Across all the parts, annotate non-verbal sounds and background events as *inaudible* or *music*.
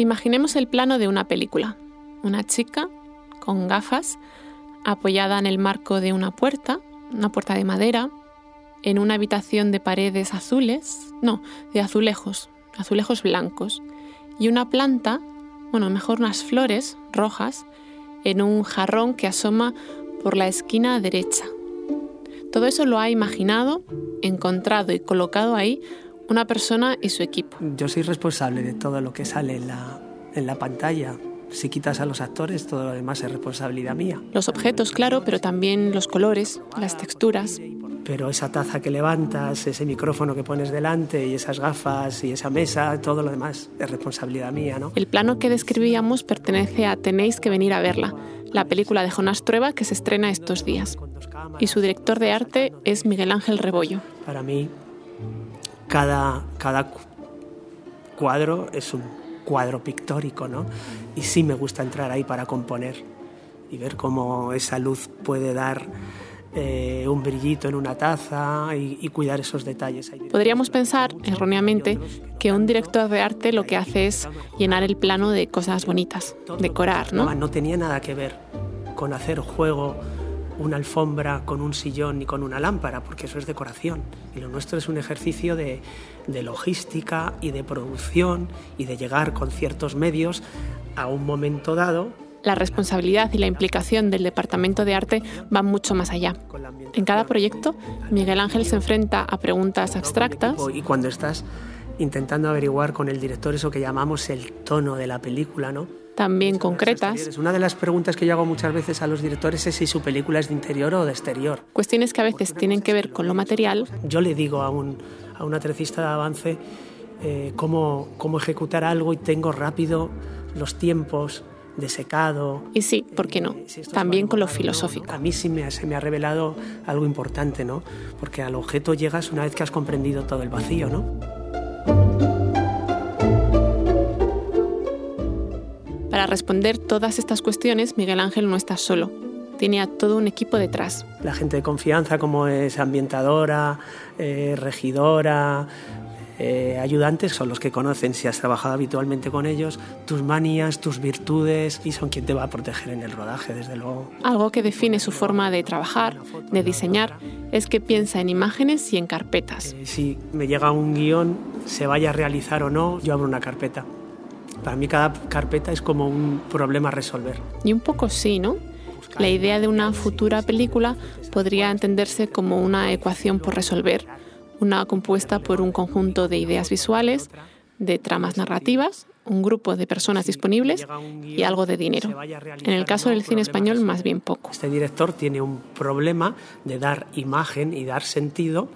Imaginemos el plano de una película. Una chica con gafas apoyada en el marco de una puerta, una puerta de madera, en una habitación de paredes azules, no, de azulejos, azulejos blancos, y una planta, bueno, mejor unas flores rojas, en un jarrón que asoma por la esquina derecha. Todo eso lo ha imaginado, encontrado y colocado ahí una persona y su equipo. Yo soy responsable de todo lo que sale en la, en la pantalla. Si quitas a los actores, todo lo demás es responsabilidad mía. Los objetos, claro, pero también los colores, las texturas. Pero esa taza que levantas, ese micrófono que pones delante y esas gafas y esa mesa, todo lo demás es responsabilidad mía, ¿no? El plano que describíamos pertenece a Tenéis que venir a verla, la película de Jonás Trueba que se estrena estos días. Y su director de arte es Miguel Ángel Rebollo. Para mí, cada, cada cuadro es un cuadro pictórico, ¿no? Y sí me gusta entrar ahí para componer y ver cómo esa luz puede dar eh, un brillito en una taza y, cuidar esos detalles. Podríamos pensar, erróneamente, que un director de arte lo que hace es llenar el plano de cosas bonitas, decorar, ¿no? No tenía nada que ver con hacer juego una alfombra con un sillón ni con una lámpara, porque eso es decoración. Y lo nuestro es un ejercicio de, de logística y de producción y de llegar con ciertos medios a un momento dado la responsabilidad y la implicación del Departamento de Arte van mucho más allá. En cada proyecto, Miguel Ángel se enfrenta a preguntas abstractas. Y cuando estás intentando averiguar con el director eso que llamamos el tono de la película, ¿no? también concretas. Una de las preguntas que yo hago muchas veces a los directores es si su película es de interior o de exterior. Cuestiones que a veces tienen que ver con lo material. Yo le digo a un, a un atrecista de avance eh, cómo, cómo ejecutar algo y tengo rápido los tiempos de secado. Y sí, ¿por qué no? También con lo filosófico. A mí sí me, se me ha revelado algo importante, ¿no? Porque al objeto llegas una vez que has comprendido todo el vacío, ¿no? Para responder todas estas cuestiones, Miguel Ángel no está solo. Tiene a todo un equipo detrás. La gente de confianza, como es ambientadora, eh, regidora, eh, ayudantes, son los que conocen, si has trabajado habitualmente con ellos, tus manías, tus virtudes y son quien te va a proteger en el rodaje, desde luego. Algo que define su forma de trabajar, de diseñar, es que piensa en imágenes y en carpetas. Eh, si me llega un guion, se vaya a realizar o no, yo abro una carpeta para mí cada carpeta es como un problema a resolver. Y un poco sí, ¿no? La idea de una futura película podría entenderse como una ecuación por resolver, una compuesta por un conjunto de ideas visuales, de tramas narrativas, un grupo de personas disponibles y algo de dinero. En el caso del cine español, más bien poco. Este director tiene un problema de dar imagen y dar sentido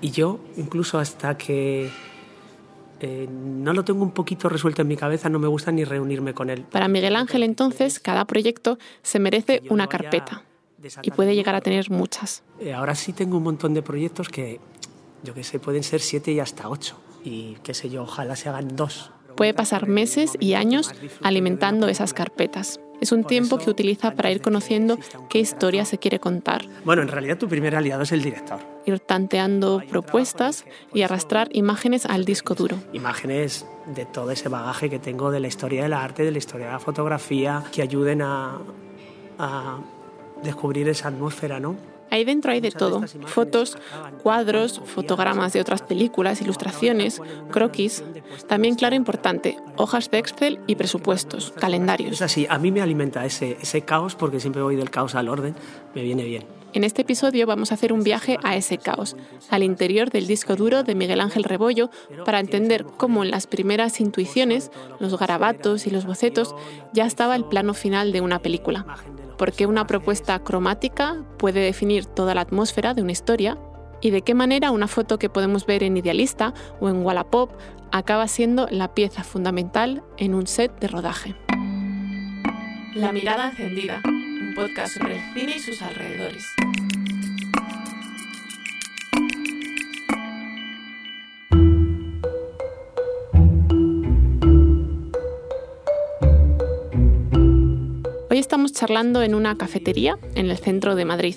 y yo, incluso hasta que eh, no lo tengo un poquito resuelto en mi cabeza, no me gusta ni reunirme con él. Para Miguel Ángel, entonces, cada proyecto se merece una carpeta y puede llegar a tener muchas. Eh, ahora sí tengo un montón de proyectos que, yo qué sé, pueden ser siete y hasta ocho. Y qué sé yo, ojalá se hagan dos. Puede pasar meses y años alimentando esas carpetas. Es un tiempo que utiliza para ir conociendo qué historia se quiere contar. Bueno, en realidad tu primer aliado es el director. Ir tanteando propuestas y arrastrar imágenes al disco duro. Imágenes de todo ese bagaje que tengo de la historia del arte, de la historia de la fotografía, que ayuden a, a descubrir esa atmósfera, ¿no? Ahí dentro hay de todo, fotos, cuadros, fotogramas de otras películas, ilustraciones, croquis. También, claro, importante, hojas de Excel y presupuestos, calendarios. Es así, a mí me alimenta ese, ese caos porque siempre voy del caos al orden, me viene bien. En este episodio vamos a hacer un viaje a ese caos, al interior del disco duro de Miguel Ángel Rebollo, para entender cómo en las primeras intuiciones, los garabatos y los bocetos, ya estaba el plano final de una película por qué una propuesta cromática puede definir toda la atmósfera de una historia y de qué manera una foto que podemos ver en Idealista o en Wallapop acaba siendo la pieza fundamental en un set de rodaje. La mirada encendida, un podcast sobre el cine y sus alrededores. Charlando en una cafetería en el centro de Madrid.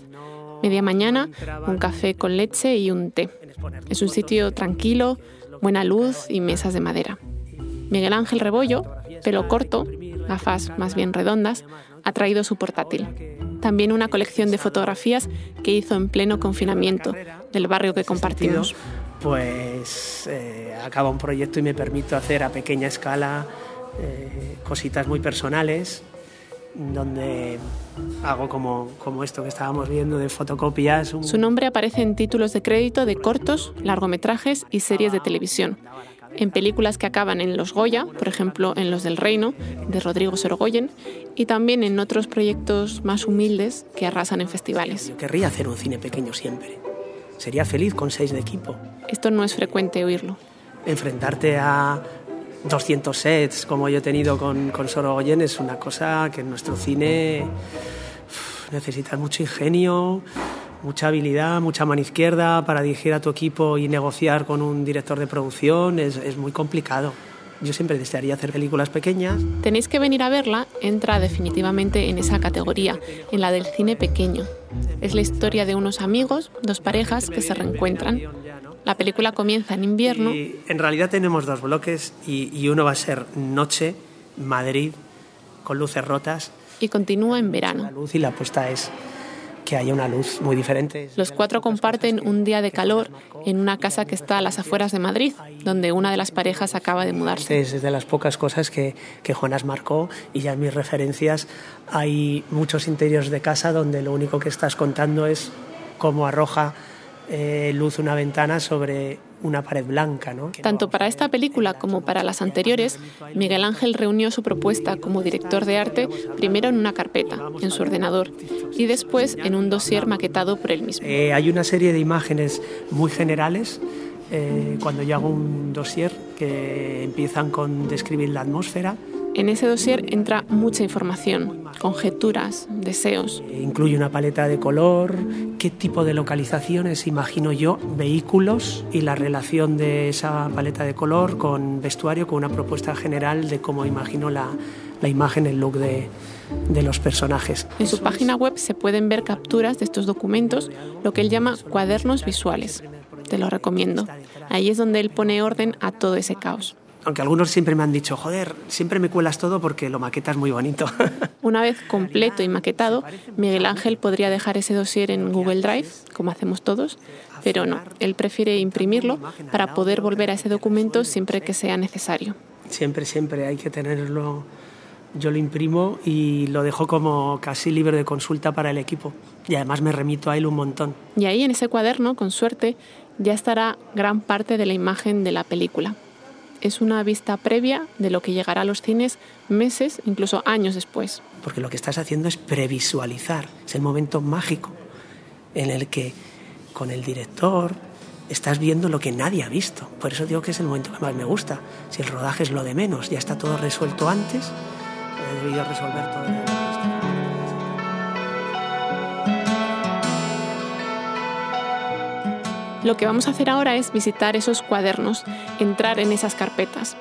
Media mañana, un café con leche y un té. Es un sitio tranquilo, buena luz y mesas de madera. Miguel Ángel Rebollo, pelo corto, gafas más bien redondas, ha traído su portátil. También una colección de fotografías que hizo en pleno confinamiento del barrio que compartimos. Pues eh, acaba un proyecto y me permito hacer a pequeña escala eh, cositas muy personales, donde hago como, como esto que estábamos viendo de fotocopias. Su nombre aparece en títulos de crédito de cortos, largometrajes y series de televisión en películas que acaban en los Goya, por ejemplo en Los del Reino, de Rodrigo Sorogoyen, y también en otros proyectos más humildes que arrasan en festivales. Yo querría hacer un cine pequeño siempre. Sería feliz con seis de equipo. Esto no es frecuente oírlo. Enfrentarte a 200 sets como yo he tenido con, con Sorogoyen es una cosa que en nuestro cine necesita mucho ingenio, mucha habilidad, mucha mano izquierda para dirigir a tu equipo y negociar con un director de producción es muy complicado. Yo siempre desearía hacer películas pequeñas. Tenéis que venir a verla, entra definitivamente en esa categoría, en la del cine pequeño. Es la historia de unos amigos, dos parejas que se reencuentran. La película comienza en invierno. Y en realidad tenemos dos bloques y, y uno va a ser noche, Madrid, con luces rotas. Y continúa en verano. La luz y la puesta es que haya una luz muy diferente. Los cuatro comparten un día de calor en una casa que está a las afueras de Madrid, donde una de las parejas acaba de mudarse. Es de las pocas cosas que, que Jonas marcó y ya en mis referencias hay muchos interiores de casa donde lo único que estás contando es cómo arroja eh, luz una ventana sobre una pared blanca. ¿no? Tanto para esta película como para las anteriores, Miguel Ángel reunió su propuesta como director de arte primero en una carpeta, en su ordenador, y después en un dossier maquetado por él mismo. Eh, hay una serie de imágenes muy generales eh, cuando yo hago un dossier que empiezan con describir la atmósfera. En ese dossier entra mucha información, conjeturas, deseos. Incluye una paleta de color, qué tipo de localizaciones imagino yo, vehículos y la relación de esa paleta de color con vestuario, con una propuesta general de cómo imagino la, la imagen, el look de, de los personajes. En su página web se pueden ver capturas de estos documentos, lo que él llama cuadernos visuales. Te lo recomiendo. Ahí es donde él pone orden a todo ese caos aunque algunos siempre me han dicho, joder, siempre me cuelas todo porque lo maquetas muy bonito. *laughs* Una vez completo y maquetado, Miguel Ángel podría dejar ese dossier en Google Drive, como hacemos todos, pero no, él prefiere imprimirlo para poder volver a ese documento siempre que sea necesario. Siempre, siempre hay que tenerlo. Yo lo imprimo y lo dejo como casi libre de consulta para el equipo. Y además me remito a él un montón. Y ahí en ese cuaderno, con suerte, ya estará gran parte de la imagen de la película es una vista previa de lo que llegará a los cines meses, incluso años después. Porque lo que estás haciendo es previsualizar, es el momento mágico en el que con el director estás viendo lo que nadie ha visto. Por eso digo que es el momento que más me gusta. Si el rodaje es lo de menos, ya está todo resuelto antes, he debido resolver todo. Lo que vamos a hacer ahora es visitar esos cuadernos, entrar en esas carpetas.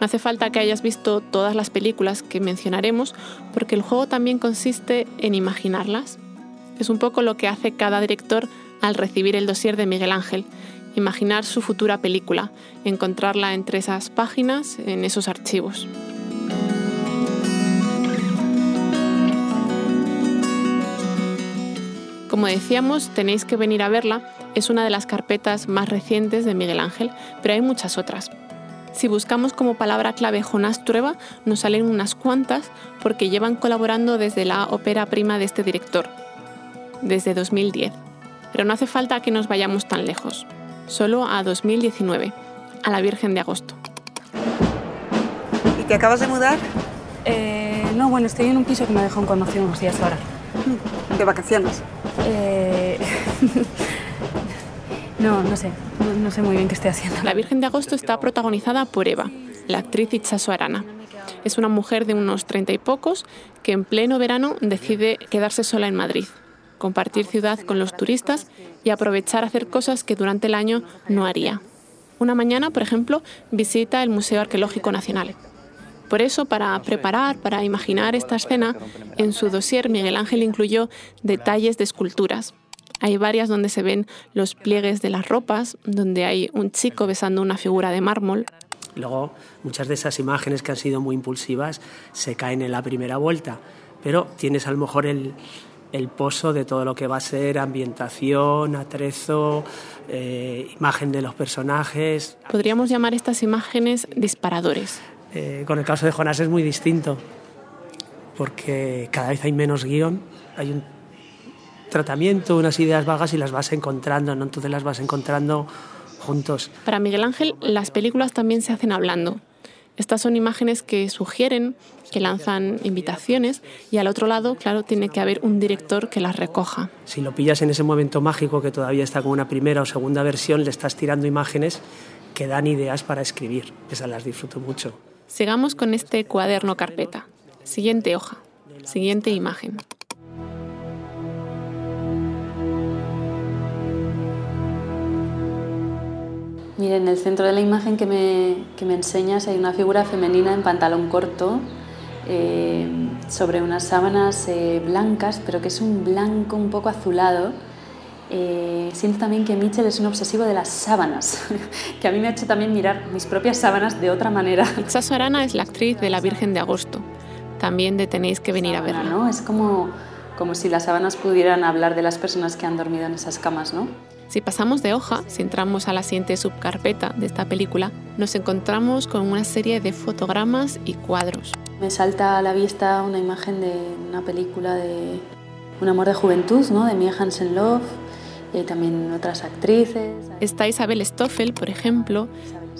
No hace falta que hayas visto todas las películas que mencionaremos, porque el juego también consiste en imaginarlas. Es un poco lo que hace cada director al recibir el dossier de Miguel Ángel, imaginar su futura película, encontrarla entre esas páginas, en esos archivos. Como decíamos, tenéis que venir a verla. Es una de las carpetas más recientes de Miguel Ángel, pero hay muchas otras. Si buscamos como palabra clave Jonás Trueba, nos salen unas cuantas porque llevan colaborando desde la ópera prima de este director, desde 2010. Pero no hace falta que nos vayamos tan lejos, solo a 2019, a la Virgen de Agosto. ¿Y te acabas de mudar? Eh, no, bueno, estoy en un piso que me dejado un conocido unos días ahora. ¿De vacaciones? Eh... *laughs* no, no sé. No, sé muy bien qué estoy haciendo. La Virgen de Agosto está protagonizada por Eva, la actriz Itchaso Arana. Es una mujer de unos treinta y pocos que en pleno verano decide quedarse sola en Madrid, compartir ciudad con los turistas y aprovechar a hacer cosas que durante el año no haría. Una mañana, por ejemplo, visita el Museo Arqueológico Nacional. Por eso, para preparar, para imaginar esta escena, en su dossier Miguel Ángel incluyó detalles de esculturas. Hay varias donde se ven los pliegues de las ropas, donde hay un chico besando una figura de mármol. Luego, muchas de esas imágenes que han sido muy impulsivas se caen en la primera vuelta, pero tienes a lo mejor el, el pozo de todo lo que va a ser ambientación, atrezo, eh, imagen de los personajes. Podríamos llamar estas imágenes disparadores. Eh, con el caso de Jonás es muy distinto, porque cada vez hay menos guion, hay un tratamiento, unas ideas vagas y las vas encontrando, ¿no? entonces las vas encontrando juntos. Para Miguel Ángel, las películas también se hacen hablando. Estas son imágenes que sugieren, que lanzan invitaciones y al otro lado, claro, tiene que haber un director que las recoja. Si lo pillas en ese momento mágico que todavía está con una primera o segunda versión, le estás tirando imágenes que dan ideas para escribir. Esas las disfruto mucho. Sigamos con este cuaderno carpeta. Siguiente hoja. Siguiente imagen. Mire, en el centro de la imagen que me, que me enseñas hay una figura femenina en pantalón corto eh, sobre unas sábanas eh, blancas, pero que es un blanco un poco azulado. Eh, siento también que Mitchell es un obsesivo de las sábanas, *laughs* que a mí me ha hecho también mirar mis propias sábanas de otra manera. *laughs* Itzaso Arana es la actriz de La Virgen de Agosto. También de tenéis que venir a verla. ¿no? Es como, como si las sábanas pudieran hablar de las personas que han dormido en esas camas, ¿no? Si pasamos de hoja, si entramos a la siguiente subcarpeta de esta película, nos encontramos con una serie de fotogramas y cuadros. Me salta a la vista una imagen de una película de Un amor de juventud, ¿no? de Mia Hansen Love, y también otras actrices. Está Isabel Stoffel, por ejemplo,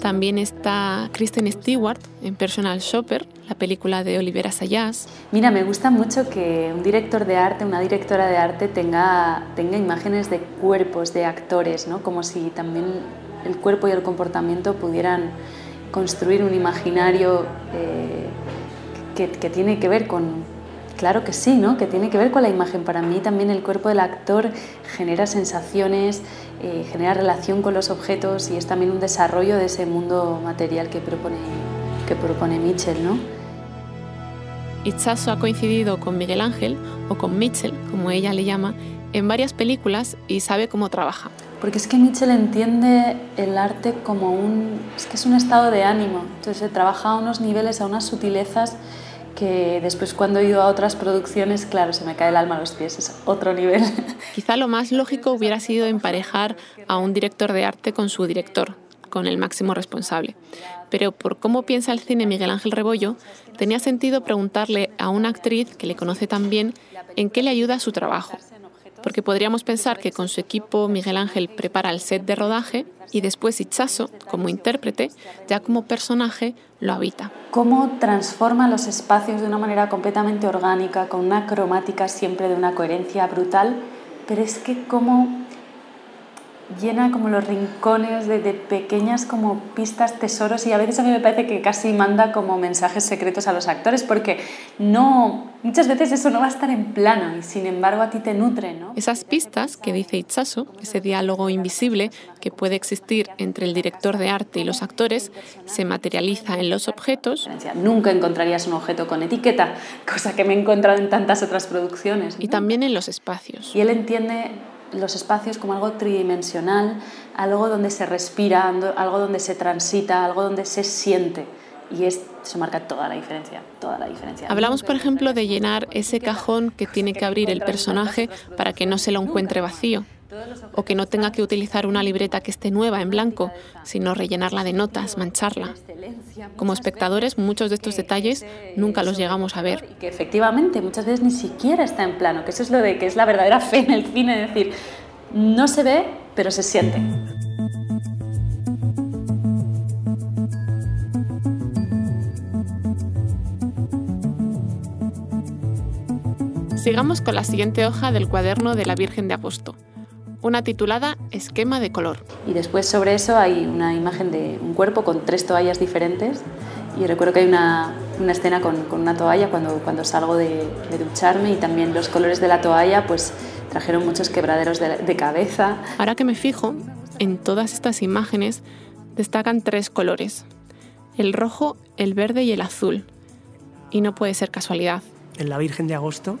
también está Kristen Stewart en Personal Shopper, la película de Olivera Sayas. Mira, me gusta mucho que un director de arte, una directora de arte tenga, tenga imágenes de cuerpos, de actores, ¿no? como si también el cuerpo y el comportamiento pudieran construir un imaginario eh, que, que tiene que ver con, Claro que sí, ¿no? que tiene que ver con la imagen. Para mí también el cuerpo del actor genera sensaciones, eh, genera relación con los objetos y es también un desarrollo de ese mundo material que propone, que propone Mitchell. ¿no? Itzaso ha coincidido con Miguel Ángel, o con Mitchell, como ella le llama, en varias películas y sabe cómo trabaja. Porque es que Mitchell entiende el arte como un... es que es un estado de ánimo. Entonces se trabaja a unos niveles, a unas sutilezas que después cuando he ido a otras producciones, claro, se me cae el alma a los pies, es otro nivel. *laughs* Quizá lo más lógico hubiera sido emparejar a un director de arte con su director, con el máximo responsable. Pero por cómo piensa el cine Miguel Ángel Rebollo, tenía sentido preguntarle a una actriz que le conoce tan bien en qué le ayuda su trabajo. Porque podríamos pensar que con su equipo Miguel Ángel prepara el set de rodaje y después Itzaso, como intérprete, ya como personaje, lo habita. Cómo transforma los espacios de una manera completamente orgánica, con una cromática siempre de una coherencia brutal, pero es que cómo llena como los rincones de, de, pequeñas como pistas, tesoros y a veces a mí me parece que casi manda como mensajes secretos a los actores porque no, muchas veces eso no va a estar en plano y sin embargo a ti te nutre, ¿no? Esas pistas que dice Itzaso, ese diálogo invisible que puede existir entre el director de arte y los actores, se materializa en los objetos. Nunca encontrarías un objeto con etiqueta, cosa que me he encontrado en tantas otras producciones. ¿no? Y también en los espacios. Y él entiende los espacios como algo tridimensional, algo donde se respira, algo donde se transita, algo donde se siente. Y es, eso marca toda la diferencia, toda la diferencia. Hablamos, por ejemplo, de llenar ese cajón que tiene que abrir el personaje para que no se lo encuentre vacío o que no tenga que utilizar una libreta que esté nueva en blanco, sino rellenarla de notas, mancharla. Como espectadores, muchos de estos detalles nunca los llegamos a ver. Y que efectivamente muchas veces ni siquiera está en plano, que eso es lo de que es la verdadera fe en el cine, es decir, no se ve, pero se siente. Sigamos con la siguiente hoja del cuaderno de la Virgen de Aposto una titulada Esquema de color. Y después sobre eso hay una imagen de un cuerpo con tres toallas diferentes. Y recuerdo que hay una, una escena con, con, una toalla cuando, cuando salgo de, de, ducharme y también los colores de la toalla pues trajeron muchos quebraderos de, de cabeza. Ahora que me fijo, en todas estas imágenes destacan tres colores. El rojo, el verde y el azul. Y no puede ser casualidad. En la Virgen de Agosto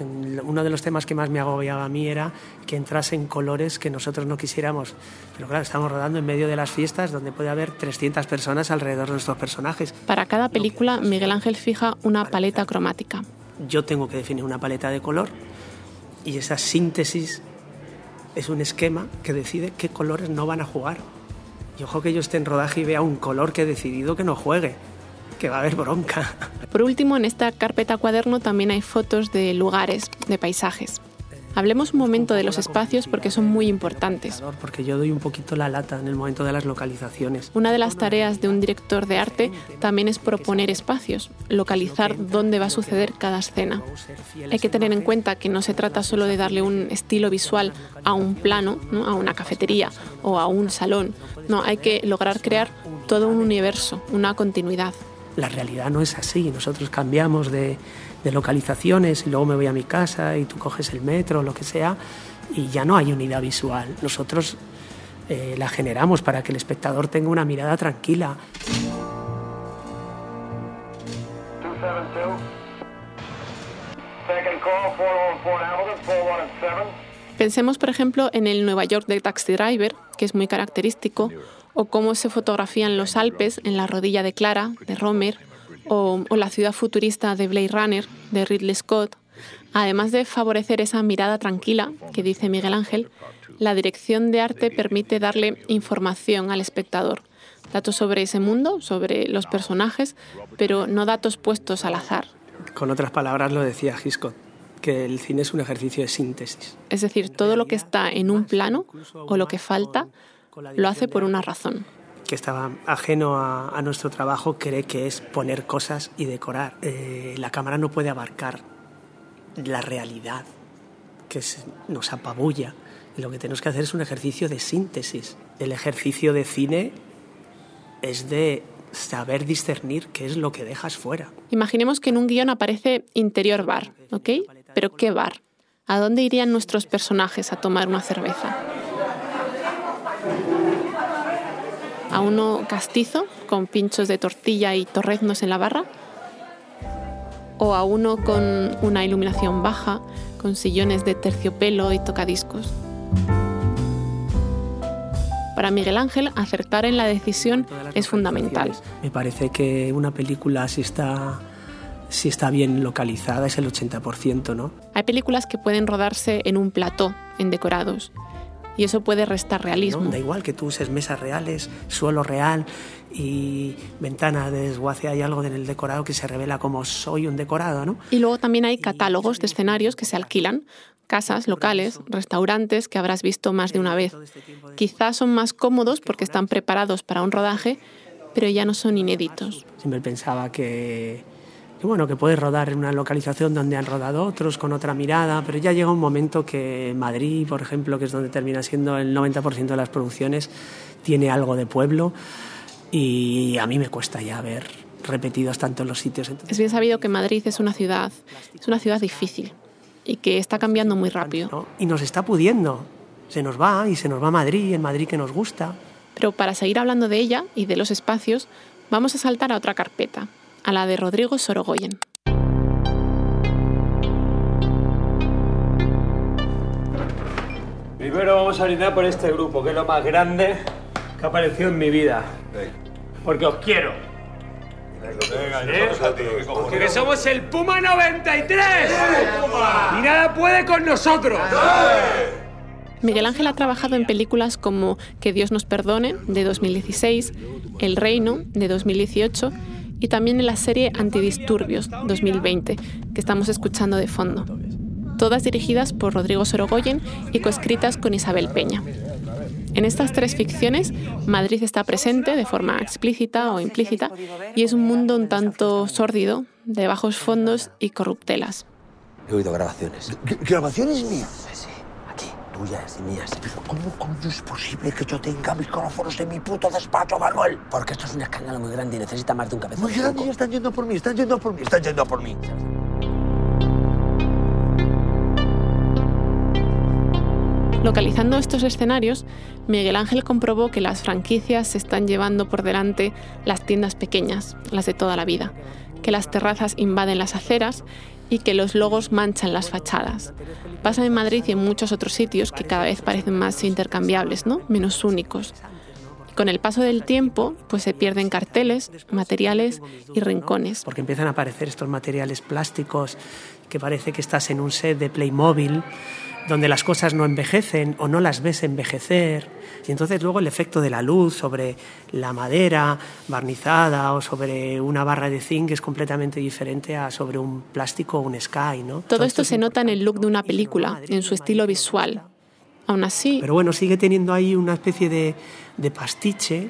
Uno de los temas que más me agobiaba a mí era que entrasen colores que nosotros no quisiéramos. Pero claro, estamos rodando en medio de las fiestas donde puede haber 300 personas alrededor de nuestros personajes. Para cada película, Miguel Ángel fija una paleta cromática. Yo tengo que definir una paleta de color y esa síntesis es un esquema que decide qué colores no van a jugar. Y ojo que yo esté en rodaje y vea un color que he decidido que no juegue que va a haber bronca. Por último, en esta carpeta cuaderno también hay fotos de lugares, de paisajes. Hablemos un momento de los espacios porque son muy importantes. Porque yo doy un poquito la lata en el momento de las localizaciones. Una de las tareas de un director de arte también es proponer espacios, localizar dónde va a suceder cada escena. Hay que tener en cuenta que no se trata solo de darle un estilo visual a un plano, a una cafetería o a un salón. No, hay que lograr crear todo un universo, una continuidad la realidad no es así. Nosotros cambiamos de, localizaciones y luego me voy a mi casa y tú coges el metro lo que sea y ya no hay unidad visual. Nosotros eh, la generamos para que el espectador tenga una mirada tranquila. Pensemos, por ejemplo, en el Nueva York de Taxi Driver, que es muy característico, o cómo se fotografían los Alpes en la rodilla de Clara, de Romer, o, la ciudad futurista de Blade Runner, de Ridley Scott. Además de favorecer esa mirada tranquila que dice Miguel Ángel, la dirección de arte permite darle información al espectador, datos sobre ese mundo, sobre los personajes, pero no datos puestos al azar. Con otras palabras lo decía Hitchcock, que el cine es un ejercicio de síntesis. Es decir, todo lo que está en un plano o lo que falta lo hace por una razón. Que estaba ajeno a, nuestro trabajo, cree que es poner cosas y decorar. Eh, la cámara no puede abarcar la realidad que nos apabulla. lo que tenemos que hacer es un ejercicio de síntesis. El ejercicio de cine es de saber discernir qué es lo que dejas fuera. Imaginemos que en un guion aparece interior bar, ¿ok? Pero ¿qué bar? ¿A dónde irían nuestros personajes a tomar una cerveza? A uno castizo con pinchos de tortilla y torreznos en la barra, o a uno con una iluminación baja, con sillones de terciopelo y tocadiscos. Para Miguel Ángel, acertar en la decisión es fundamental. Me parece que una película, si está, si está bien localizada, es el 80%, ¿no? Hay películas que pueden rodarse en un plató, en decorados, y eso puede restar realismo. da igual que tú uses mesas reales, suelo real y ventana de desguace, hay algo en el decorado que se revela como soy un decorado, ¿no? Y luego también hay catálogos de escenarios que se alquilan, casas, locales, restaurantes que habrás visto más de una vez. Este Quizás son más cómodos porque están preparados para un rodaje, pero ya no son inéditos. Siempre pensaba que bueno, que puedes rodar en una localización donde han rodado otros con otra mirada, pero ya llega un momento que Madrid, por ejemplo, que es donde termina siendo el 90% de las producciones, tiene algo de pueblo y a mí me cuesta ya ver repetidos tanto los sitios. Es bien sabido que Madrid es una ciudad, es una ciudad difícil y que está cambiando muy rápido. Y nos está pudiendo. Se nos va y se nos va a Madrid, en Madrid que nos gusta. Pero para seguir hablando de ella y de los espacios, vamos a saltar a otra carpeta, a la de Rodrigo Sorogoyen. Primero vamos a brindar por este grupo, que es lo más grande que ha aparecido en mi vida. Porque os quiero. Porque somos el Puma 93. Y nada puede con nosotros. Miguel Ángel ha trabajado en películas como Que Dios nos perdone, de 2016, El Reino, de 2018 y también en la serie Antidisturbios 2020, que estamos escuchando de fondo. Todas dirigidas por Rodrigo Sorogoyen y coescritas con Isabel Peña. En estas tres ficciones, Madrid está presente de forma explícita o implícita y es un mundo un tanto sórdido, de bajos fondos y corruptelas. He oído grabaciones. ¿Grabaciones mías? Tuyas y mías. Pero ¿cómo coño es posible que yo tenga micrófonos en mi puto despacho, Manuel? Porque esto es un escándalo muy grande y necesita más de un cabezón. Muy grande y están yendo por mí, están yendo por mí, están yendo por mí. Localizando estos escenarios, Miguel Ángel comprobó que las franquicias se están llevando por delante las tiendas pequeñas, las de toda la vida, que las terrazas invaden las aceras y que los logos manchan las fachadas. Pasa en Madrid y en muchos otros sitios que cada vez parecen más intercambiables, ¿no? menos únicos. Con el paso del tiempo, pues se pierden carteles, materiales y rincones. Porque empiezan a aparecer estos materiales plásticos que parece que estás en un set de Playmobil donde las cosas no envejecen o no las ves envejecer. Y entonces luego el efecto de la luz sobre la madera barnizada o sobre una barra de zinc es completamente diferente a sobre un plástico o un sky. ¿no? Todo esto se nota en el look de una película, en su estilo visual. Aún así... Pero bueno, sigue teniendo ahí una especie de, de pastiche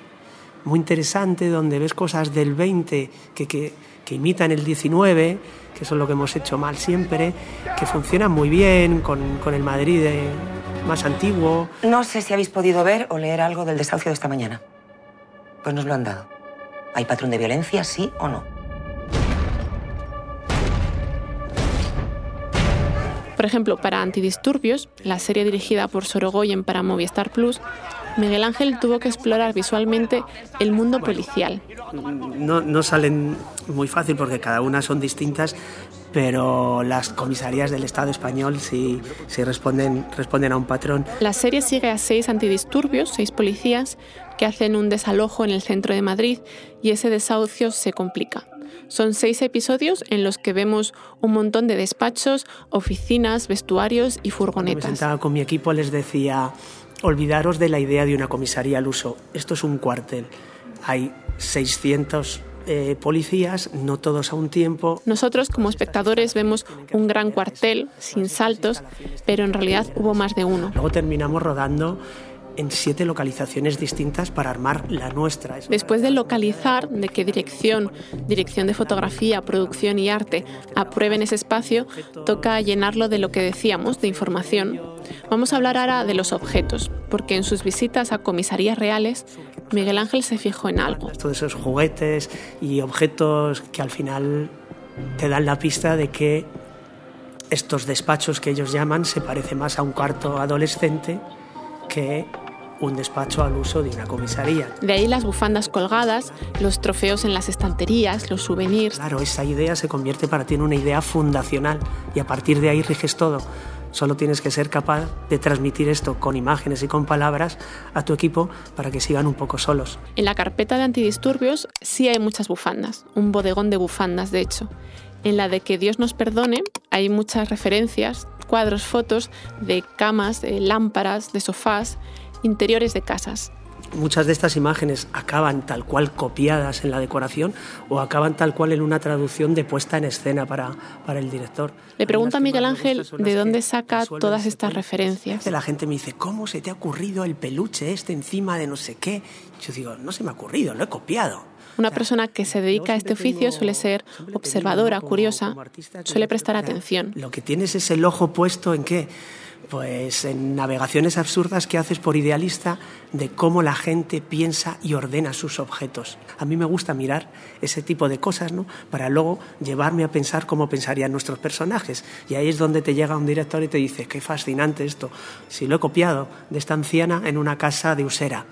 muy interesante donde ves cosas del 20 que, que, que imitan el 19 que eso es lo que hemos hecho mal siempre, que funciona muy bien con, con el Madrid más antiguo. No sé si habéis podido ver o leer algo del desahucio de esta mañana. Pues nos lo han dado. ¿Hay patrón de violencia, sí o no? Por ejemplo, para Antidisturbios, la serie dirigida por Sorogoyen para Movistar Plus, Miguel Ángel tuvo que explorar visualmente el mundo policial. No, no salen muy fácil porque cada una son distintas, pero las comisarías del Estado español sí, sí responden, responden a un patrón. La serie sigue a seis antidisturbios, seis policías, que hacen un desalojo en el centro de Madrid y ese desahucio se complica. Son seis episodios en los que vemos un montón de despachos, oficinas, vestuarios y furgonetas. Me sentaba con mi equipo, les decía, olvidaros de la idea de una comisaría al uso. Esto es un cuartel. Hay 600 eh, policías, no todos a un tiempo. Nosotros como espectadores vemos un gran cuartel sin saltos, pero en realidad hubo más de uno. Luego terminamos rodando en siete localizaciones distintas para armar la nuestra. Después de localizar de qué dirección, dirección de fotografía, producción y arte aprueben ese espacio, toca llenarlo de lo que decíamos, de información. Vamos a hablar ahora de los objetos, porque en sus visitas a comisarías reales, Miguel Ángel se fijó en algo. Todos esos juguetes y objetos que al final te dan la pista de que estos despachos que ellos llaman se parece más a un cuarto adolescente que un despacho al uso de una comisaría. De ahí las bufandas colgadas, los trofeos en las estanterías, los souvenirs. Claro, esa idea se convierte para ti en una idea fundacional y a partir de ahí riges todo. Solo tienes que ser capaz de transmitir esto con imágenes y con palabras a tu equipo para que sigan un poco solos. En la carpeta de antidisturbios sí hay muchas bufandas, un bodegón de bufandas de hecho. En la de que Dios nos perdone hay muchas referencias, cuadros, fotos de camas, de lámparas, de sofás interiores de casas. Muchas de estas imágenes acaban tal cual copiadas en la decoración o acaban tal cual en una traducción de puesta en escena para, para el director. Le pregunta a Miguel Ángel de dónde saca todas estas referencias. La gente me dice, ¿cómo se te ha ocurrido el peluche este encima de no sé qué? Yo digo, no se me ha ocurrido, lo he copiado. Una persona que se dedica a este oficio suele ser observadora, curiosa, suele prestar atención. Lo que tienes es el ojo puesto en qué? Pues en navegaciones absurdas que haces por idealista de cómo la gente piensa y ordena sus objetos. A mí me gusta mirar ese tipo de cosas, ¿no? Para luego llevarme a pensar cómo pensarían nuestros personajes. Y ahí es donde te llega un director y te dice, qué fascinante esto. Si lo he copiado de esta anciana en una casa de Usera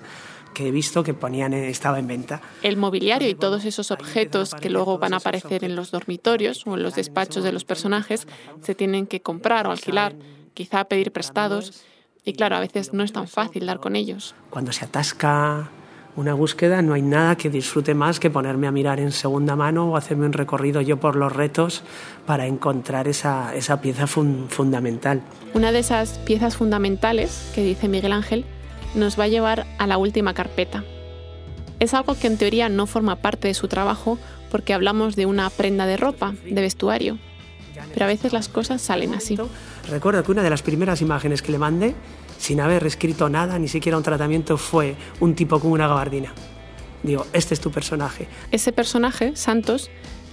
que he visto que ponían estaba en venta. El mobiliario y todos esos objetos que luego van a aparecer en los dormitorios o en los despachos de los personajes se tienen que comprar o alquilar quizá pedir prestados, y claro, a veces no es tan fácil dar con ellos. Cuando se atasca una búsqueda, no hay nada que disfrute más que ponerme a mirar en segunda mano o hacerme un recorrido yo por los retos para encontrar esa, esa pieza fundamental. Una de esas piezas fundamentales, que dice Miguel Ángel, nos va a llevar a la última carpeta. Es algo que en teoría no forma parte de su trabajo porque hablamos de una prenda de ropa, de vestuario, pero a veces las cosas salen así. Recuerdo que una de las primeras imágenes que le mandé, sin haber escrito nada, ni siquiera un tratamiento, fue un tipo con una gabardina. Digo, este es tu personaje. Ese personaje, Santos,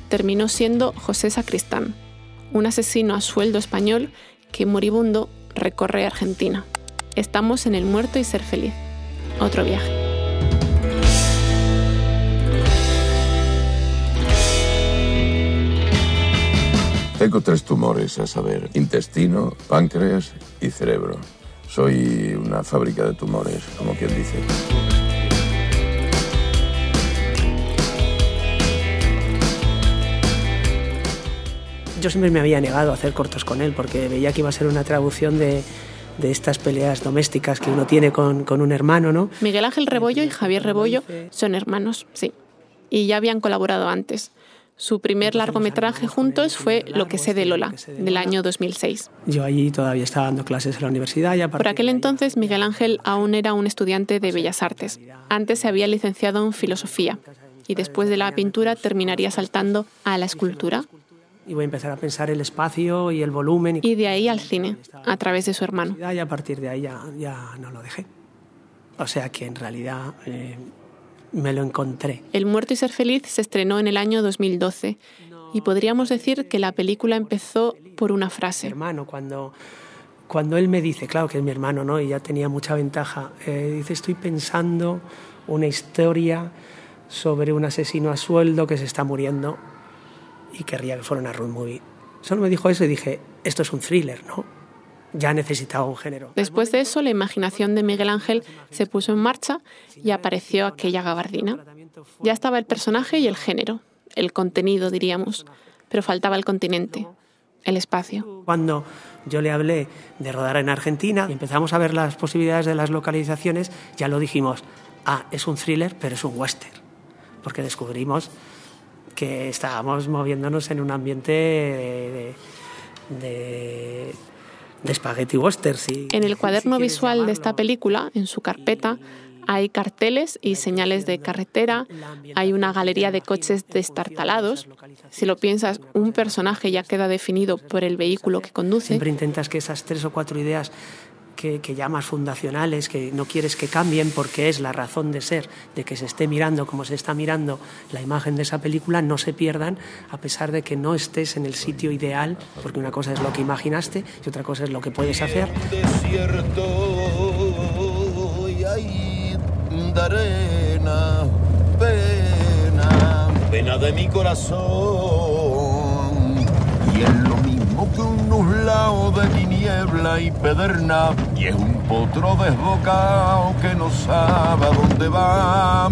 terminó siendo José Sacristán, un asesino a sueldo español que moribundo recorre Argentina. Estamos en el muerto y ser feliz. Otro viaje. Tengo tres tumores, a saber, intestino, páncreas y cerebro. Soy una fábrica de tumores, como quien dice. Yo siempre me había negado a hacer cortos con él porque veía que iba a ser una traducción de, de estas peleas domésticas que uno tiene con, con un hermano, ¿no? Miguel Ángel Rebollo y Javier Rebollo son hermanos, sí, y ya habían colaborado antes. Su primer largometraje juntos fue Lo que sé de Lola, del año 2006. Yo allí todavía estaba dando clases en la universidad. Y Por aquel entonces Miguel Ángel aún era un estudiante de Bellas Artes. Antes se había licenciado en filosofía y después de la pintura terminaría saltando a la escultura. Y voy a empezar a pensar el espacio y el volumen. Y de ahí al cine, a través de su hermano. Y a partir de ahí ya, ya no lo dejé. O sea que en realidad eh, me lo encontré. El muerto y ser feliz se estrenó en el año 2012 y podríamos decir que la película empezó por una frase. hermano, cuando, cuando él me dice, claro que es mi hermano, ¿no? Y ya tenía mucha ventaja, eh, dice, estoy pensando una historia sobre un asesino a sueldo que se está muriendo y querría que fuera una road movie. Solo me dijo eso y dije, esto es un thriller, ¿no? Ya necesitaba un género. Después de eso, la imaginación de Miguel Ángel se puso en marcha y apareció aquella gabardina. Ya estaba el personaje y el género, el contenido, diríamos, pero faltaba el continente, el espacio. Cuando yo le hablé de rodar en Argentina y empezamos a ver las posibilidades de las localizaciones, ya lo dijimos, ah, es un thriller, pero es un western, porque descubrimos que estábamos moviéndonos en un ambiente de, de, de spaghetti westerns. Y, en el cuaderno visual de esta película, en su carpeta, hay carteles y señales de carretera, hay una galería de coches destartalados. Si lo piensas, un personaje ya queda definido por el vehículo que conduce. Siempre intentas que esas tres o cuatro ideas que, que, llamas fundacionales, que no quieres que cambien porque es la razón de ser, de que se esté mirando como se está mirando la imagen de esa película, no se pierdan a pesar de que no estés en el sitio ideal, porque una cosa es lo que imaginaste y otra cosa es lo que puedes hacer. Desierto y ahí de arena, pena, pena de mi corazón y es que un nublado de niebla y pederna y es un potro desbocado que no sabe a dónde va.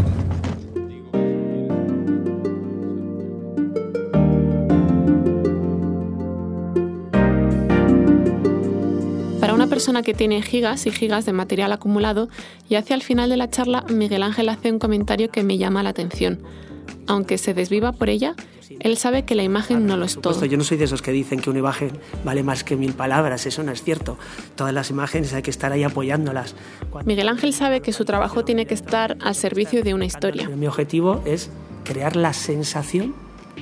Para una persona que tiene gigas y gigas de material acumulado, y hacia el final de la charla Miguel Ángel hace un comentario que me llama la atención. Aunque se desviva por ella, él sabe que la imagen no lo es todo. Yo no soy de esos que dicen que una imagen vale más que mil palabras, eso no es cierto. Todas las imágenes hay que estar ahí apoyándolas. Miguel Ángel sabe que su trabajo tiene que estar al servicio de una historia. Mi objetivo es crear la sensación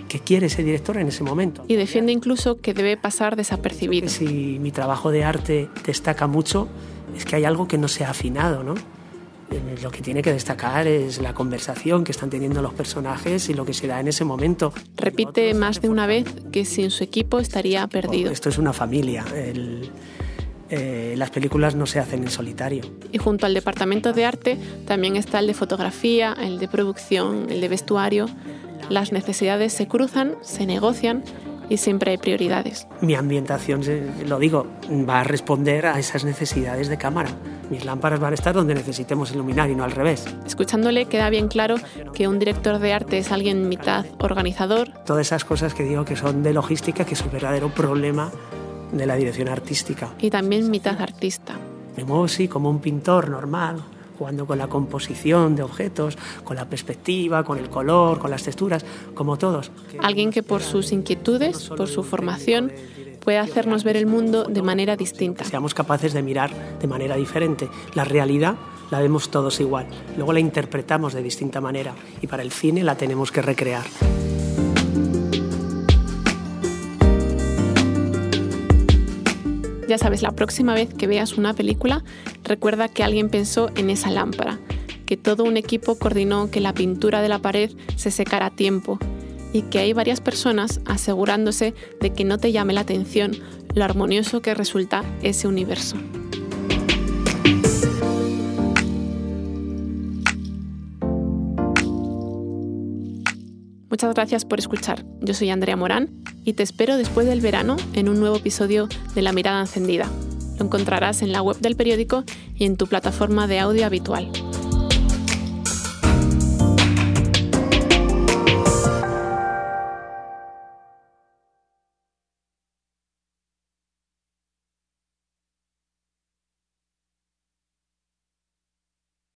que quiere ese director en ese momento. Y defiende incluso que debe pasar desapercibido. Si mi trabajo de arte destaca mucho, es que hay algo que no se ha afinado, ¿no? Lo que tiene que destacar es la conversación que están teniendo los personajes y lo que se da en ese momento. Repite más de una vez que sin su equipo estaría perdido. Esto es una familia. El, eh, las películas no se hacen en solitario. Y junto al departamento de arte también está el de fotografía, el de producción, el de vestuario. Las necesidades se cruzan, se negocian y siempre hay prioridades. Mi ambientación, lo digo, va a responder a esas necesidades de cámara. Mis lámparas van a estar donde necesitemos iluminar y no al revés. Escuchándole queda bien claro que un director de arte es alguien mitad organizador. Todas esas cosas que digo que son de logística, que es un verdadero problema de la dirección artística. Y también mitad artista. Me muevo sí como un pintor normal, jugando con la composición de objetos, con la perspectiva, con el color, con las texturas, como todos. Alguien que por sus inquietudes, por su formación, puede hacernos ver el mundo de manera distinta. Seamos capaces de mirar de manera diferente. La realidad la vemos todos igual, luego la interpretamos de distinta manera y para el cine la tenemos que recrear. Ya sabes, la próxima vez que veas una película, recuerda que alguien pensó en esa lámpara, que todo un equipo coordinó que la pintura de la pared se secara a tiempo y que hay varias personas asegurándose de que no te llame la atención lo armonioso que resulta ese universo. Muchas gracias por escuchar. Yo soy Andrea Morán y te espero después del verano en un nuevo episodio de La Mirada Encendida. Lo encontrarás en la web del periódico y en tu plataforma de audio habitual.